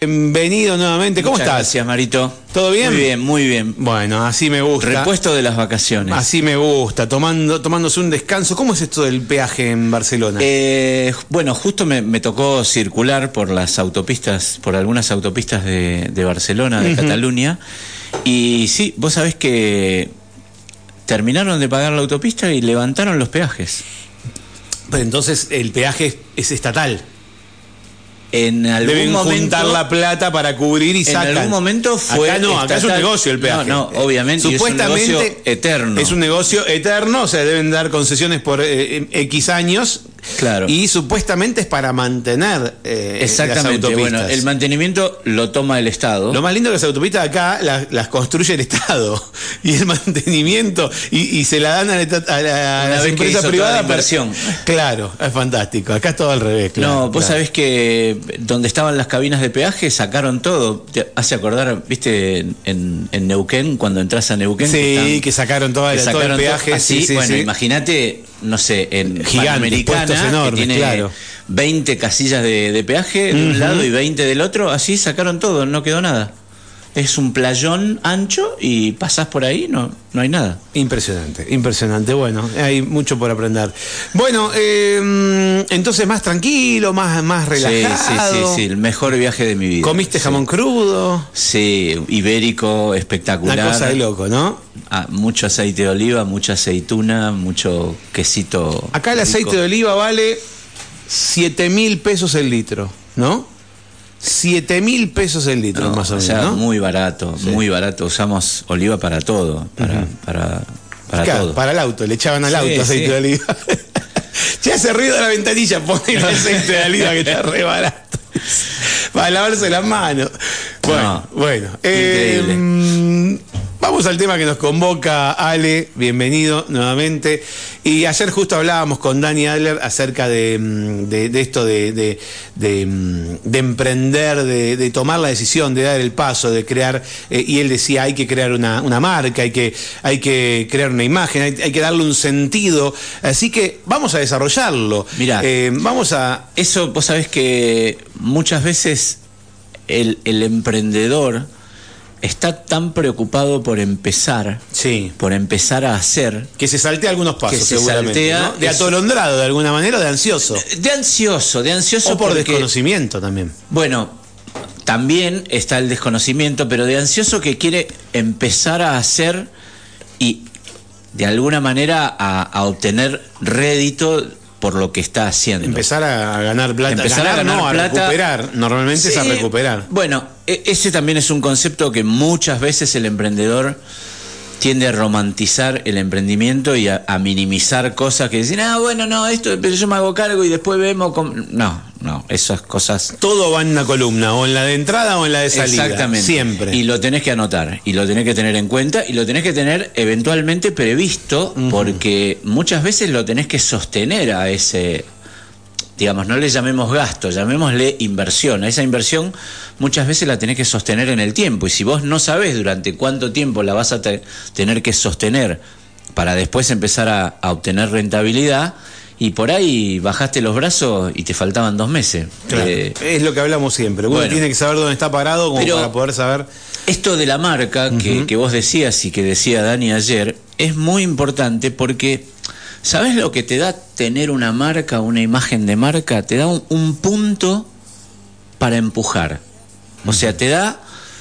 Bienvenido nuevamente. ¿Cómo Muchas estás? Gracias, Marito. ¿Todo bien? Muy bien, muy bien. Bueno, así me gusta. Repuesto de las vacaciones. Así me gusta, tomando, tomándose un descanso. ¿Cómo es esto del peaje en Barcelona? Eh, bueno, justo me, me tocó circular por las autopistas, por algunas autopistas de, de Barcelona, de Cataluña. Y sí, vos sabés que terminaron de pagar la autopista y levantaron los peajes. Pero entonces el peaje es, es estatal. En algún Deben momento. juntar la plata para cubrir y en sacan. algún momento fue. Acá no, acá es un negocio el peaje. No, no, obviamente. y es un Supuestamente negocio eterno. Es un negocio eterno, o sea, deben dar concesiones por eh, X años. Claro. Y supuestamente es para mantener eh, las Exactamente. autopistas. Bueno, el mantenimiento lo toma el Estado. Lo más lindo es que las autopistas acá las, las construye el Estado y el mantenimiento y, y se la dan a, la, a la- Una las vez que toda para-. Claro, es fantástico. Acá es todo al revés. Claro, no, vos claro. sabés que donde estaban las cabinas de peaje sacaron todo. Te hace acordar, viste, en, en Neuquén, cuando entras a Neuquén. Sí, están- que sacaron toda que la- todo el sacaron peaje. así, sí, sí, bueno, sí. imagínate, no sé, en enormes, que tiene claro. 20 casillas de, de peaje de un lado y 20 del otro, así sacaron todo, no quedó nada. Es un playón ancho y pasás por ahí, no, no hay nada. Impresionante, impresionante. Bueno, hay mucho por aprender. Bueno, eh, entonces más tranquilo, más, más Sí, sí, relajado. sí, sí, el mejor viaje de mi vida. Comiste Sí. jamón crudo. Sí, ibérico, espectacular. Una cosa de loco, ¿no? Ah, mucho aceite de oliva, mucha aceituna, mucho quesito. Acá el aceite de oliva vale 7 mil pesos el litro, ¿no? 7 mil pesos el litro, No, más o sea, ¿no? muy barato, Sí. muy barato. Usamos oliva para todo, para, para, para Claro, todo. para el auto, le echaban al Sí, auto aceite sí. de oliva. ya hace ruido de la ventanilla, ponen aceite de oliva que está re barato. Para lavarse las manos. Bueno, No, bueno. eh, increíble. mm, vamos al tema que nos convoca Ale, bienvenido nuevamente. Y ayer justo hablábamos con Dani Adler acerca de, mm, de- de esto de, mm, de emprender, de, tomar la decisión, de dar el paso, de crear, eh, y él decía, hay que crear una, una marca, hay que, hay que crear una imagen, hay, hay que darle un sentido. Así que vamos a desarrollarlo. Mirá. Eh, vamos a... Eso, vos sabés que muchas veces el, el emprendedor está tan preocupado por empezar, Sí. por empezar a hacer, Que se saltea algunos pasos, Que se seguramente. saltea ¿no? De atolondrado, de alguna manera, o de ansioso. de ansioso, de ansioso O por porque- desconocimiento también. Bueno, también está el desconocimiento, pero de ansioso que quiere empezar a hacer y de alguna manera a, a obtener rédito por lo que está haciendo. Empezar a ganar plata. Empezar a ganar, no, a plata. recuperar. Normalmente es a recuperar. Bueno, e- ese también es un concepto que muchas veces el emprendedor tiende a romantizar el emprendimiento y a, a minimizar cosas que dicen, ah, bueno, no, esto, pero yo me hago cargo y después vemos cómo-". No, no, esas cosas Todo va en una columna, o en la de entrada o en la de salida. Exactamente. Siempre. Y lo tenés que anotar, y lo tenés que tener en cuenta, y lo tenés que tener eventualmente previsto, porque muchas veces lo tenés que sostener a ese, digamos, no le llamemos gasto, llamémosle inversión. A esa inversión muchas veces la tenés que sostener en el tiempo, y si vos no sabés durante cuánto tiempo la vas a te- tener que sostener para después empezar a, a obtener rentabilidad, y por ahí bajaste los brazos y te faltaban dos meses. Claro, Eh, es lo que hablamos siempre. Uno bueno. tiene que saber dónde está parado como para poder saber. Esto de la marca que, que vos decías y que decía Dani ayer es muy importante porque, ¿sabes lo que te da tener una marca, una imagen de marca? Te da un, un punto para empujar. O sea, te da,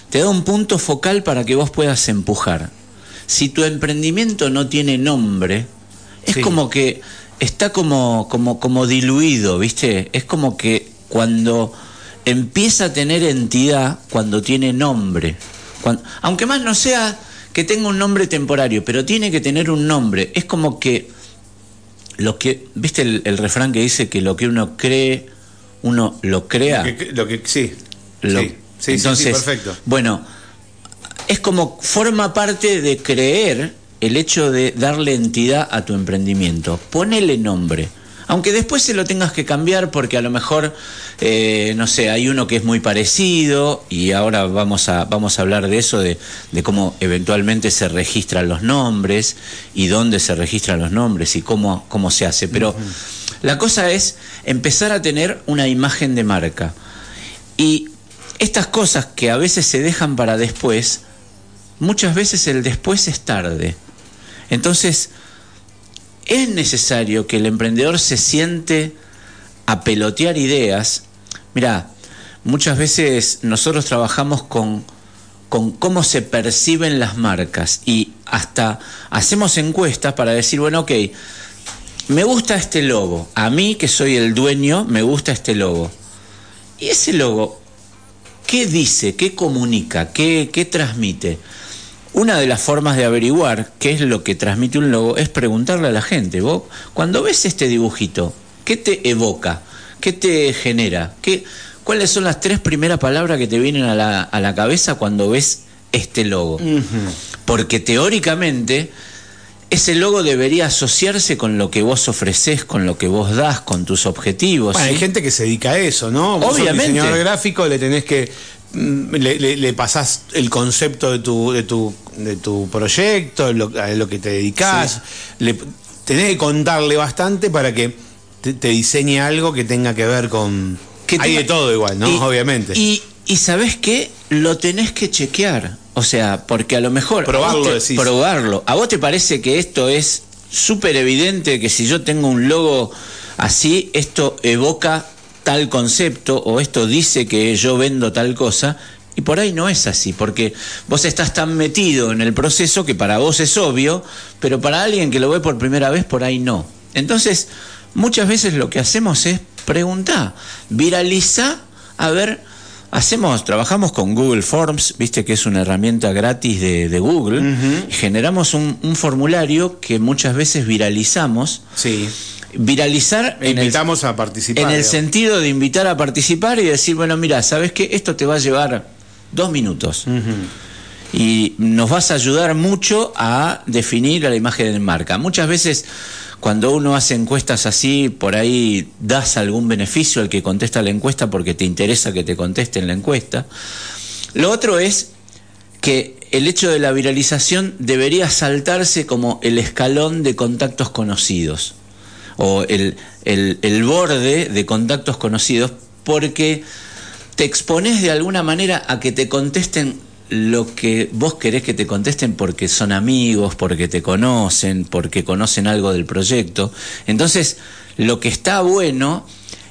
te da un punto focal para que vos puedas empujar. Si tu emprendimiento no tiene nombre, es Sí. como que está como, como, como diluido, ¿viste? Es como que cuando empieza a tener entidad, cuando tiene nombre. Cuan- aunque más no sea que tenga un nombre temporario, pero tiene que tener un nombre. Es como que lo que, ¿viste el, el refrán que dice que lo que uno cree, uno lo crea? Lo que, lo que- sí. Lo- sí. Sí, sí, entonces, sí, perfecto. bueno, es como forma parte de creer el hecho de darle entidad a tu emprendimiento. Ponele nombre. Aunque después se lo tengas que cambiar porque a lo mejor, eh, no sé, hay uno que es muy parecido y ahora vamos a, vamos a hablar de eso, de, de cómo eventualmente se registran los nombres y dónde se registran los nombres y cómo, cómo se hace. Pero la cosa es empezar a tener una imagen de marca. Y estas cosas que a veces se dejan para después, muchas veces el después es tarde. Entonces, es necesario que el emprendedor se siente a pelotear ideas. Mira, muchas veces nosotros trabajamos con, con cómo se perciben las marcas y hasta hacemos encuestas para decir, bueno, ok, me gusta este logo, a mí que soy el dueño, me gusta este logo. Y ese logo, ¿qué dice? ¿Qué comunica? ¿Qué, qué transmite? Una de las formas de averiguar qué es lo que transmite un logo es preguntarle a la gente, vos, cuando ves este dibujito, ¿qué te evoca? ¿Qué te genera? ¿Qué, ¿Cuáles son las tres primeras palabras que te vienen a la, a la cabeza cuando ves este logo? Porque teóricamente ese logo debería asociarse con lo que vos ofreces, con lo que vos das, con tus objetivos. Bueno, ¿sí? hay gente que se dedica a eso, ¿no? Vos sos Obviamente. diseñador gráfico, le tenés que. Mm, Le, le- le pasás el concepto de tu, de tu, de tu proyecto, lo, a lo que te dedicás. Le, tenés que contarle bastante para que te, te diseñe algo que tenga que ver con. Que hay de todo igual, ¿no? Y- Obviamente. Y, y sabes qué? Lo tenés que chequear. O sea, porque a lo mejor. Probarlo, a vos te- decís. Probarlo. ¿A vos te parece que esto es súper evidente que si yo tengo un logo así, esto evoca tal concepto o esto dice que yo vendo tal cosa? Y por ahí no es así, porque vos estás tan metido en el proceso que para vos es obvio, pero para alguien que lo ve por primera vez, por ahí no. Entonces, muchas veces lo que hacemos es preguntar, viraliza, a ver, hacemos, trabajamos con Google Forms, viste que es una herramienta gratis de, de Google, y generamos un, un formulario que muchas veces viralizamos. sí. Viralizar en el, Invitamos a participar. en el digamos. sentido de invitar a participar y decir, bueno, mira, ¿sabes qué? Esto te va a llevar dos minutos. Y nos vas a ayudar mucho a definir la imagen de marca. Muchas veces cuando uno hace encuestas así, por ahí das algún beneficio al que contesta la encuesta porque te interesa que te contesten la encuesta. Lo otro es que el hecho de la viralización debería saltarse como el escalón de contactos conocidos o el, el- borde de contactos conocidos porque te expones de alguna manera a que te contesten lo que vos querés que te contesten porque son amigos, porque te conocen, porque conocen algo del proyecto. Entonces, lo que está bueno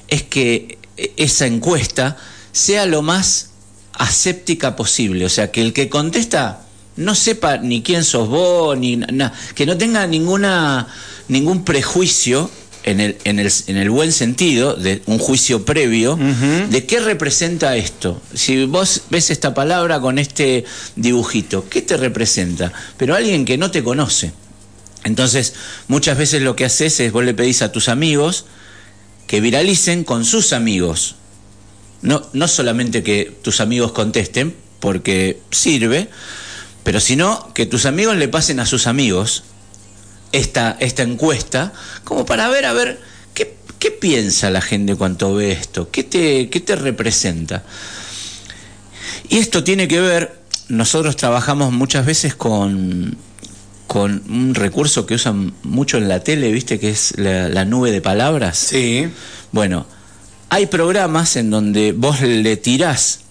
es que esa encuesta sea lo más aséptica posible, o sea, que el que contesta no sepa ni quién sos vos, ni na- que no tenga ninguna ningún prejuicio en el, en el, en el buen sentido, de un juicio previo, de qué representa esto. Si vos ves esta palabra con este dibujito, ¿qué te representa? Pero alguien que no te conoce. Entonces, muchas veces lo que haces es vos le pedís a tus amigos que viralicen con sus amigos. No, no solamente que tus amigos contesten, porque sirve, pero sino que tus amigos le pasen a sus amigos esta, esta encuesta, como para ver, a ver, ¿qué, qué piensa la gente cuando ve esto? ¿Qué te, qué te representa? Y esto tiene que ver, nosotros trabajamos muchas veces con, con un recurso que usan mucho en la tele, ¿viste? Que es la, la nube de palabras. Sí. Bueno, hay programas en donde vos le tirás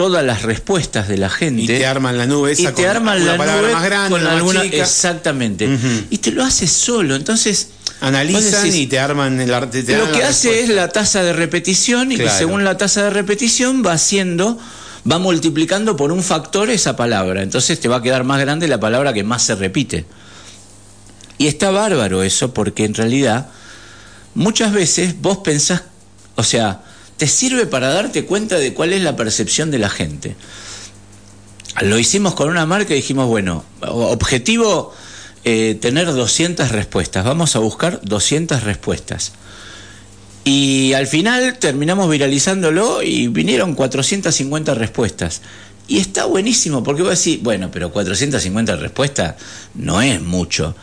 todas las respuestas de la gente Y te arman la nube esa y te con arman la palabra nube más grande, con alguna chica. exactamente y te lo hace solo entonces Analizan decís, y te arman el arte. te lo que hace respuesta. es la tasa de repetición y que según la tasa de repetición va haciendo va multiplicando por un factor esa palabra entonces te va a quedar más grande la palabra que más se repite y está bárbaro eso porque en realidad muchas veces vos pensás, o sea, te sirve para darte cuenta de cuál es la percepción de la gente. Lo hicimos con una marca y dijimos, bueno, objetivo eh, tener 200 respuestas, vamos a buscar 200 respuestas. Y al final terminamos viralizándolo y vinieron 450 respuestas. Y está buenísimo, porque vos decís, bueno, pero 450 respuestas no es mucho.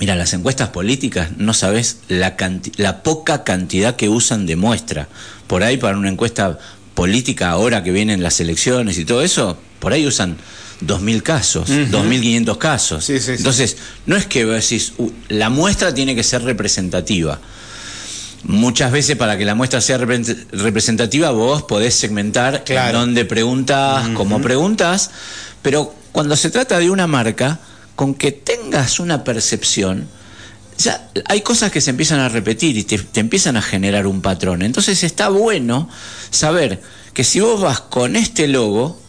Mira, las encuestas políticas no sabes la, la poca cantidad que usan de muestra. Por ahí para una encuesta política ahora que vienen las elecciones y todo eso, por ahí usan 2.000 casos, 2.500 casos. Sí, sí, sí. Entonces, no es que decís, "Uh, la muestra tiene que ser representativa. Muchas veces para que la muestra sea repre- representativa vos podés segmentar Claro. en dónde preguntas, cómo preguntas, pero cuando se trata de una marca, con que tengas una percepción, ya hay cosas que se empiezan a repetir y te, empiezan a generar un patrón. Entonces está bueno saber que si vos vas con este logo,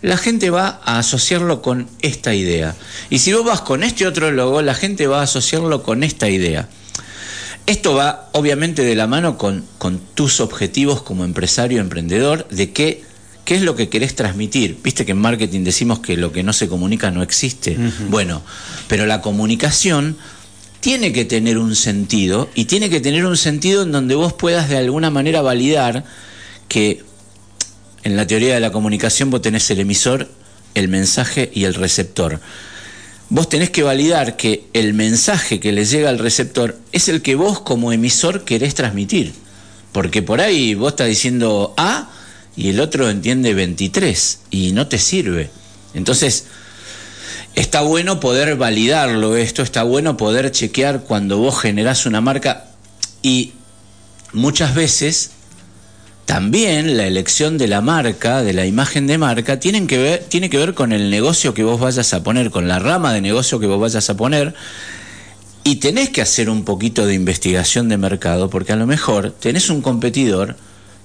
la gente va a asociarlo con esta idea. Y si vos vas con este otro logo, la gente va a asociarlo con esta idea. Esto va obviamente de la mano con, con tus objetivos como empresario, emprendedor, de qué, qué es lo que querés transmitir. Viste que en marketing decimos que lo que no se comunica no existe. Bueno, pero la comunicación tiene que tener un sentido y tiene que tener un sentido en donde vos puedas de alguna manera validar que en la teoría de la comunicación vos tenés el emisor, el mensaje y el receptor. Vos tenés que validar que el mensaje que le llega al receptor es el que vos como emisor querés transmitir. Porque por ahí vos estás diciendo A y el otro entiende 23 y no te sirve. Entonces, está bueno poder validarlo esto, está bueno poder chequear cuando vos generás una marca y muchas veces también la elección de la marca, de la imagen de marca, tienen que ver, tiene que ver con el negocio que vos vayas a poner, con la rama de negocio que vos vayas a poner. Y tenés que hacer un poquito de investigación de mercado, porque a lo mejor tenés un competidor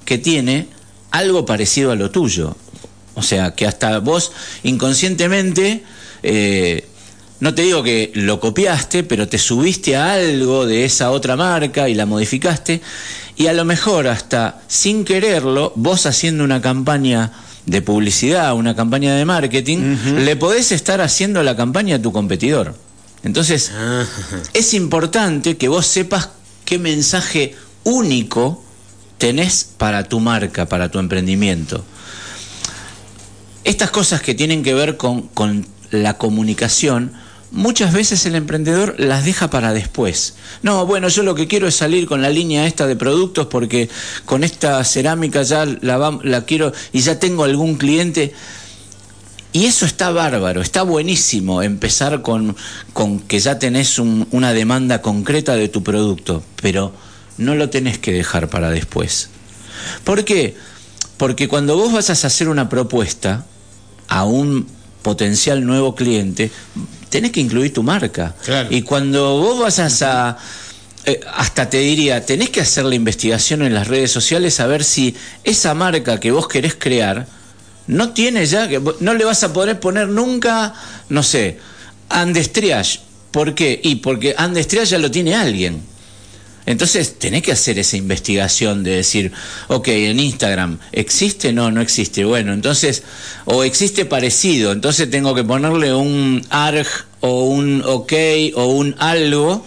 que tiene algo parecido a lo tuyo. O sea, que hasta vos inconscientemente, eh, no te digo que lo copiaste, pero te subiste a algo de esa otra marca y la modificaste. Y a lo mejor hasta sin quererlo, vos haciendo una campaña de publicidad, una campaña de marketing, le podés estar haciendo la campaña a tu competidor. Entonces, es importante que vos sepas qué mensaje único tenés para tu marca, para tu emprendimiento. Estas cosas que tienen que ver con, con la comunicación, muchas veces el emprendedor las deja para después. No, bueno, yo lo que quiero es salir con la línea esta de productos porque con esta cerámica ya la, quiero y ya tengo algún cliente. Y eso está bárbaro, está buenísimo empezar con, con que ya tenés un- una demanda concreta de tu producto, pero no lo tenés que dejar para después. ¿Por qué? Porque cuando vos vas a hacer una propuesta a un potencial nuevo cliente, tenés que incluir tu marca. Claro. Y cuando vos vas a... eh, hasta te diría, tenés que hacer la investigación en las redes sociales a ver si esa marca que vos querés crear no tiene ya, que no le vas a poder poner nunca, no sé, Andestriage. ¿Por qué? Y porque Andestriage ya lo tiene alguien. Entonces tenés que hacer esa investigación de decir, ok, en Instagram, ¿existe? No, no existe. Bueno, entonces, o existe parecido, entonces tengo que ponerle un ARG o un OK o un algo.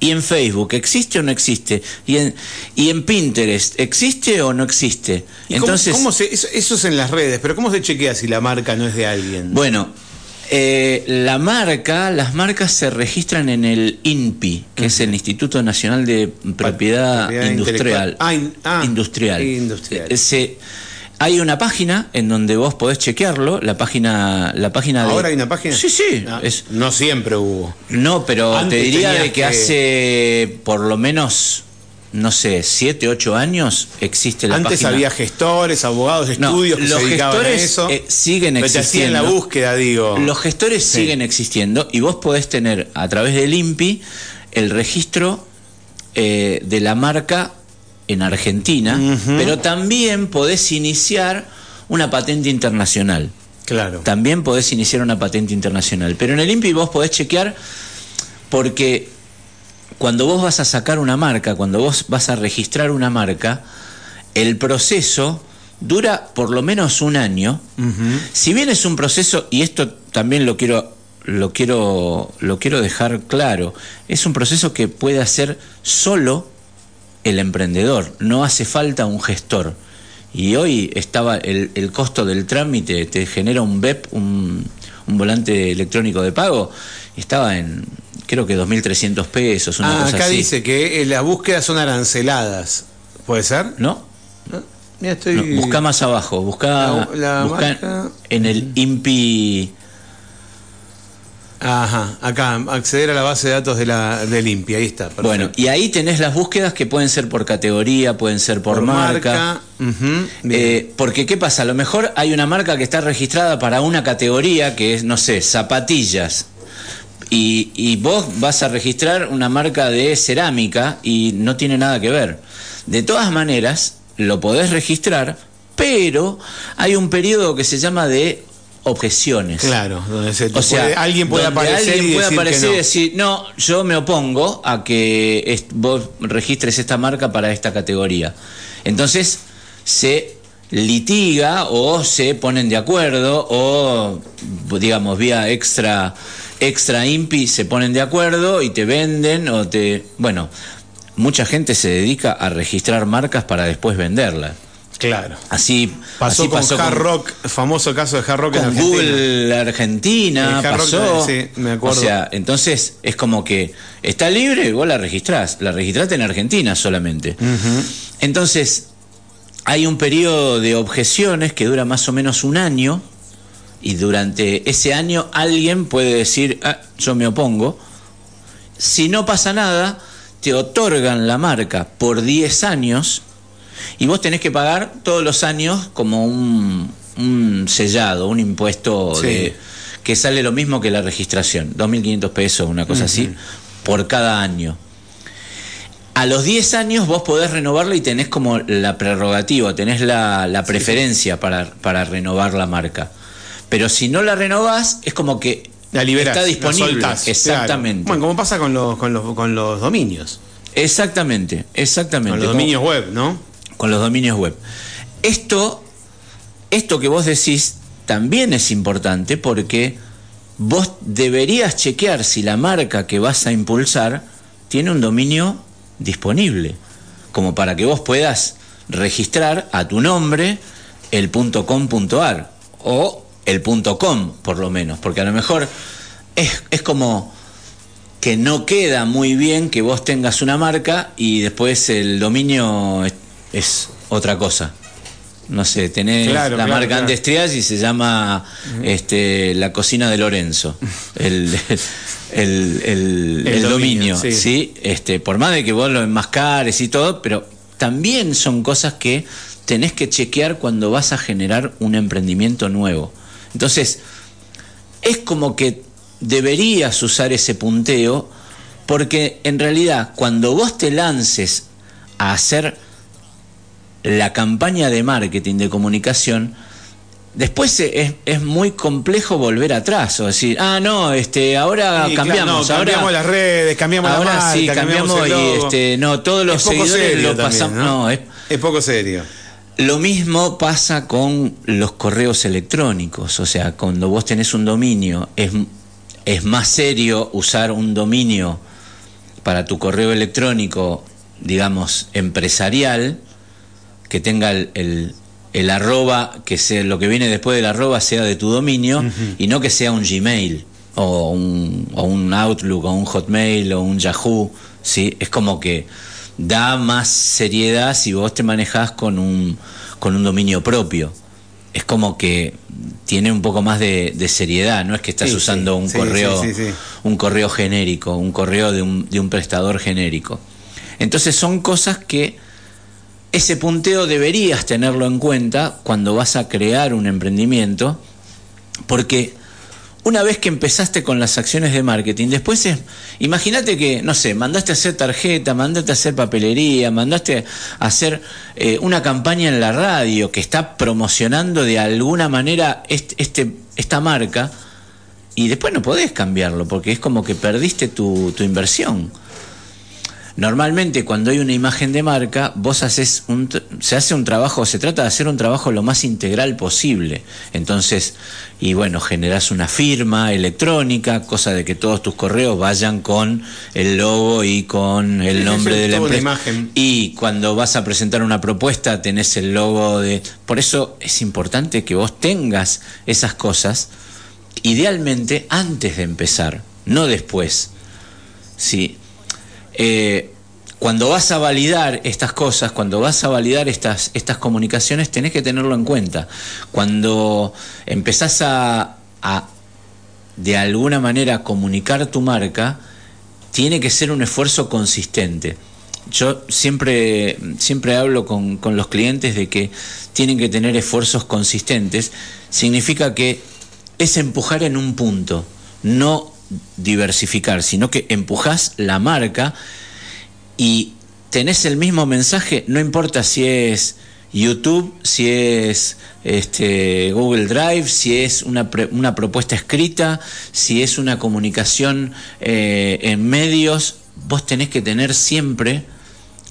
Y en Facebook, ¿existe o no existe? Y en, y en Pinterest, ¿existe o no existe? ¿Y cómo- Entonces, cómo se- eso, eso es en las redes, pero ¿cómo se chequea si la marca no es de alguien? bueno, eh, la marca, las marcas se registran en el INPI, que es el Instituto Nacional de Propiedad, Propiedad Industrial. Ah, in- ah, industrial. industrial. Eh, se- hay una página en donde vos podés chequearlo, la página, la página de. ¿Ahora hay una página? Sí, sí. No, es- no siempre hubo. no, pero Antes te diría de que, que- hace por lo menos, no sé, siete, ocho años existe la Antes página. había gestores, abogados, No, estudios que los se dedicaban gestores a eso. eh, siguen pero existiendo. la búsqueda, digo. Los gestores Sí. siguen existiendo y vos podés tener a través del INPI el registro eh, de la marca en Argentina, pero también podés iniciar una patente internacional. Claro. También podés iniciar una patente internacional. Pero en el INPI vos podés chequear porque cuando vos vas a sacar una marca, cuando vos vas a registrar una marca, el proceso dura por lo menos un año. Si bien es un proceso, y esto también lo quiero, lo quiero, lo quiero dejar claro, es un proceso que puede hacer solo el emprendedor, no hace falta un gestor. Y hoy estaba el, el costo del trámite, te genera un BEP, un, un volante electrónico de pago, estaba en creo que 2.300 pesos, una Ah, cosa acá así. dice que eh, las búsquedas son aranceladas. ¿Puede ser? ¿No? Mira, estoy. No, busca más abajo, busca, La- la busca marca- en el INPI. Ajá, acá, acceder a la base de datos de la de Limpia, ahí está. perfecto. Bueno, y ahí tenés las búsquedas que pueden ser por categoría, pueden ser por, marca. Eh, porque, ¿qué pasa? A lo mejor hay una marca que está registrada para una categoría que es, no sé, zapatillas. Y, y vos vas a registrar una marca de cerámica y no tiene nada que ver. De todas maneras, lo podés registrar, pero hay un periodo que se llama de objeciones. claro, donde se O sea, puede- alguien puede donde aparecer alguien y puede decir aparecer que y no. decir, no, yo me opongo a que est- vos registres esta marca para esta categoría. Entonces se litiga o se ponen de acuerdo o digamos vía extra extra impi se ponen de acuerdo y te venden o te bueno mucha gente se dedica a registrar marcas para después venderlas Claro. así Pasó así con pasó Hard Rock, famoso caso de Hard Rock en con Argentina. Google Argentina Hard Rock, pasó. sí, me acuerdo. O sea, entonces es como que está libre, vos la registrás. La registraste en Argentina solamente. Entonces, hay un periodo de objeciones que dura más o menos un año. Y durante ese año alguien puede decir, "Ah, yo me opongo. Si no pasa nada, te otorgan la marca por 10 años y vos tenés que pagar todos los años como un, un sellado, un impuesto Sí. de, que sale lo mismo que la registración, 2.500 pesos, una cosa así, por cada año. A los 10 años vos podés renovarla y tenés como la prerrogativa, tenés la, la preferencia para, para renovar la marca. Pero si no la renovás, es como que La liberás, está la disponible. soltás, Exactamente. claro. Bueno, como pasa con los, con los, con los dominios. Exactamente, exactamente. Con los Como- dominios web, ¿no? con los dominios web. Esto, esto que vos decís también es importante porque vos deberías chequear si la marca que vas a impulsar tiene un dominio disponible, como para que vos puedas registrar a tu nombre el .com.ar o el .com por lo menos, porque a lo mejor es, es como que no queda muy bien que vos tengas una marca y después el dominio es, es otra cosa. No sé, tenés Claro, la claro, marca claro. antes Trias y se llama este, la cocina de Lorenzo. El, el, el- El el dominio, dominio, sí. sí. Este, por más de que vos lo enmascares y todo, pero también son cosas que tenés que chequear cuando vas a generar un emprendimiento nuevo. Entonces, es como que deberías usar ese punteo porque en realidad cuando vos te lances a hacer la campaña de marketing de comunicación, después es, es muy complejo volver atrás o decir, ah, no, este, ahora Sí, cambiamos, claro, no, ahora cambiamos las redes, cambiamos la ahora marca, sí, cambiamos, cambiamos y este, no, todos los seguidores lo pasamos, ¿no? no, es, Es poco serio. lo mismo pasa con los correos electrónicos, o sea, cuando vos tenés un dominio, es, es más serio usar un dominio para tu correo electrónico, digamos, empresarial, que tenga el, el- el arroba, que sea, lo que viene después del arroba sea de tu dominio, y no que sea un Gmail, o un, o un Outlook, o un Hotmail, o un Yahoo, ¿sí? Es como que da más seriedad si vos te manejás con un, con un dominio propio. Es como que tiene un poco más de, de seriedad, no es que estás Sí, usando sí, un sí, correo un correo genérico, un correo de un, de un prestador genérico. Entonces son cosas que ese punteo deberías tenerlo en cuenta cuando vas a crear un emprendimiento, porque una vez que empezaste con las acciones de marketing, después es, imagínate que, no sé, mandaste a hacer tarjeta, mandaste a hacer papelería, mandaste a hacer eh, una campaña en la radio que está promocionando de alguna manera este, este- esta marca, y después no podés cambiarlo, porque es como que perdiste tu, tu inversión. Normalmente cuando hay una imagen de marca, vos haces un, se hace un trabajo, se trata de hacer un trabajo lo más integral posible. Entonces, y bueno, generás una firma electrónica, cosa de que todos tus correos vayan con el logo y con el nombre de la empresa. imagen. Y cuando vas a presentar una propuesta, tenés el logo de. Por eso es importante que vos tengas esas cosas, idealmente antes de empezar, no después. Sí. Eh, cuando vas a validar estas cosas, cuando vas a validar estas, estas comunicaciones, tenés que tenerlo en cuenta. Cuando empezás a, a de alguna manera comunicar tu marca, tiene que ser un esfuerzo consistente. Yo siempre, siempre hablo con, con los clientes de que tienen que tener esfuerzos consistentes. Significa que es empujar en un punto, no diversificar, sino que empujas la marca y tenés el mismo mensaje, no importa si es YouTube, si es este, Google Drive, si es una, una propuesta escrita, si es una comunicación eh, en medios, vos tenés que tener siempre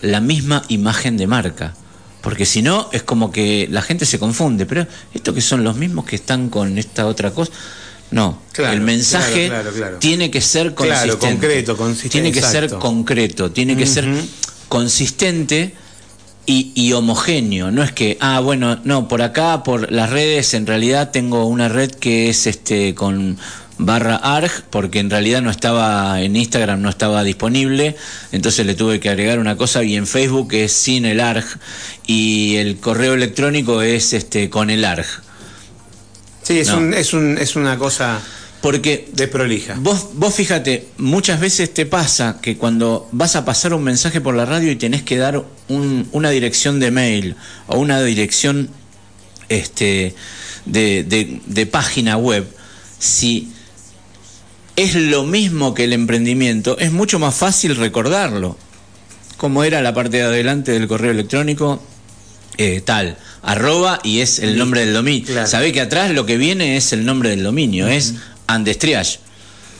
la misma imagen de marca. Porque si no, es como que la gente se confunde. Pero estos que son los mismos que están con esta otra cosa. No, el mensaje tiene que ser consistente. concreto, consistente. Tiene que ser concreto, tiene que ser consistente y, homogéneo. No es que, ah, bueno, no, por acá, por las redes, en realidad tengo una red que es este con barra arg, porque en realidad no estaba en Instagram, no estaba disponible, entonces le tuve que agregar una cosa y en Facebook es sin el arg y el correo electrónico es este con el arg. Sí, es, un, es, un, es una cosa porque desprolija. Vos, vos fíjate, muchas veces te pasa que cuando vas a pasar un mensaje por la radio y tenés que dar una dirección de mail o una dirección este, de, de página web, si es lo mismo que el emprendimiento, es mucho más fácil recordarlo. Como era la parte de adelante del correo electrónico, eh, tal, arroba y es el nombre del dominio. Sabe que atrás lo que viene es el nombre del dominio, es Andestriage.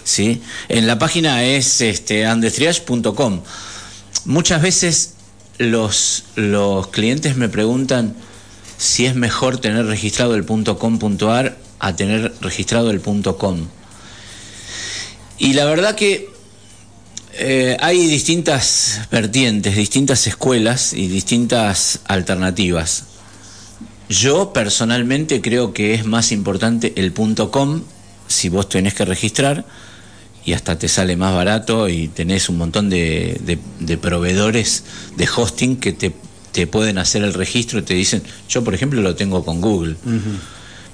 ¿sí? En la página es este, andestriage.com. Muchas veces los, los clientes me preguntan si es mejor tener registrado el .com.ar a tener registrado el .com. Y la verdad que eh, hay distintas vertientes, distintas escuelas y distintas alternativas. Yo personalmente creo que es más importante el .com si vos tenés que registrar y hasta te sale más barato y tenés un montón de, proveedores de hosting que te, te, pueden hacer el registro y te dicen, yo por ejemplo lo tengo con Google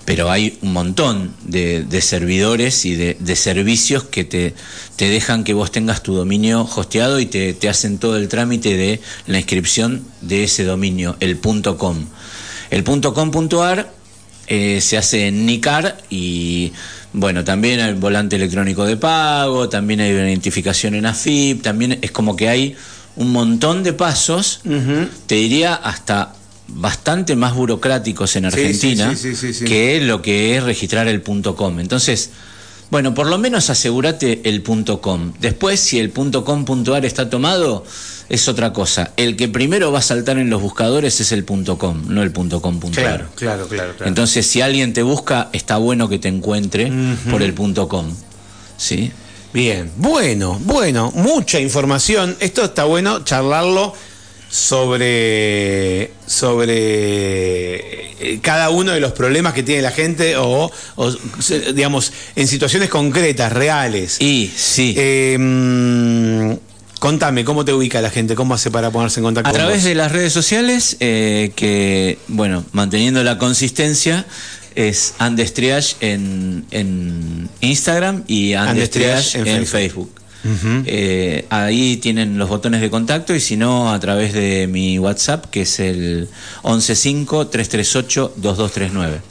pero hay un montón de, servidores y de, servicios que te, te, dejan que vos tengas tu dominio hosteado y te, te, hacen todo el trámite de la inscripción de ese dominio, el .com. El .com.ar eh, se hace en NICAR y bueno, también hay volante electrónico de pago, también hay identificación en AFIP, también es como que hay un montón de pasos, te diría hasta bastante más burocráticos en Argentina que lo que es registrar el punto .com. Entonces, bueno, por lo menos asegúrate el punto .com. Después, si el punto .com.ar está tomado, es otra cosa. El que primero va a saltar en los buscadores es el punto .com, no el punto .com.ar. Claro, claro, claro, Entonces, si alguien te busca, está bueno que te encuentre por el punto .com. ¿Sí? Bien, bueno, bueno, mucha información. Esto está bueno charlarlo sobre, sobre eh, cada uno de los problemas que tiene la gente o, digamos, en situaciones concretas, reales. Y, sí. Em, contame, ¿cómo te ubica la gente? ¿Cómo hace para ponerse en contacto A través de las redes sociales, eh, que, bueno, manteniendo la consistencia, es Andestriage en, en Instagram y Andestriage en, Facebook. Eh, ahí tienen los botones de contacto y si no, a través de mi WhatsApp, que es el 115-338-2239.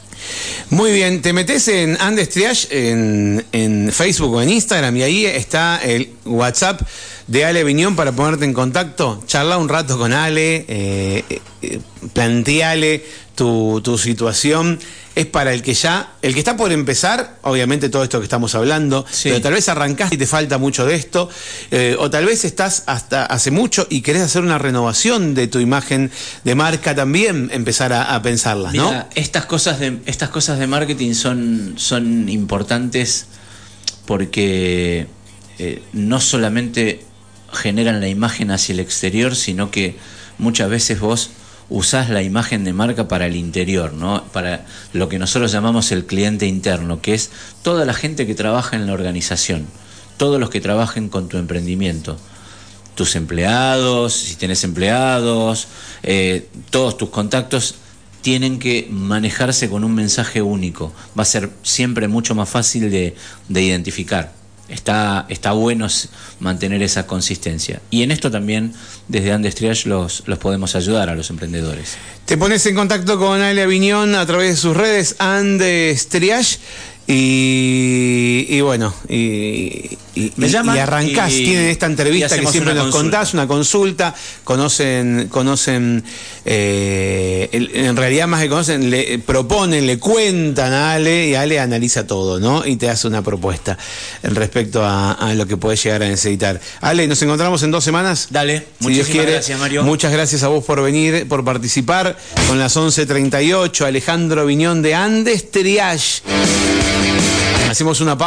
Muy bien, te metes en Andes Triage en, en, Facebook o en Instagram y ahí está el WhatsApp de Ale Viñón para ponerte en contacto. Charla un rato con Ale, eh, eh, planteale tu, tu situación es para el que ya, el que está por empezar, obviamente todo esto que estamos hablando, pero tal vez arrancaste y te falta mucho de esto, eh, o tal vez estás hasta hace mucho y querés hacer una renovación de tu imagen de marca también, empezar a, pensarlas, ¿no? estas cosas de, estas cosas de marketing son, son importantes porque eh, no solamente generan la imagen hacia el exterior, sino que muchas veces vos usás la imagen de marca para el interior, ¿no? para lo que nosotros llamamos el cliente interno, que es toda la gente que trabaja en la organización, todos los que trabajen con tu emprendimiento, tus empleados, si tienes empleados, eh, todos tus contactos tienen que manejarse con un mensaje único. Va a ser siempre mucho más fácil de identificar. Está, está bueno mantener esa consistencia. Y en esto también, desde Andes Triage, los, los podemos ayudar a los emprendedores. Te pones en contacto con Ale Aviñón a través de sus redes, Andes Triage. Y, y, bueno, y, y, Me llaman y arrancás, tienen esta entrevista que siempre nos consulta. contás, una consulta, conocen, conocen, eh, en realidad más que conocen, le proponen, le cuentan a Ale y Ale analiza todo, ¿no? Y te hace una propuesta respecto a, a lo que puedes llegar a necesitar. Ale, nos encontramos en dos semanas. Dale, Si Dios quiere. gracias, Mario. Muchas gracias a vos por venir, por participar. Con las 11.38, Alejandro Viñón de Andes Triage. Hacemos una pausa.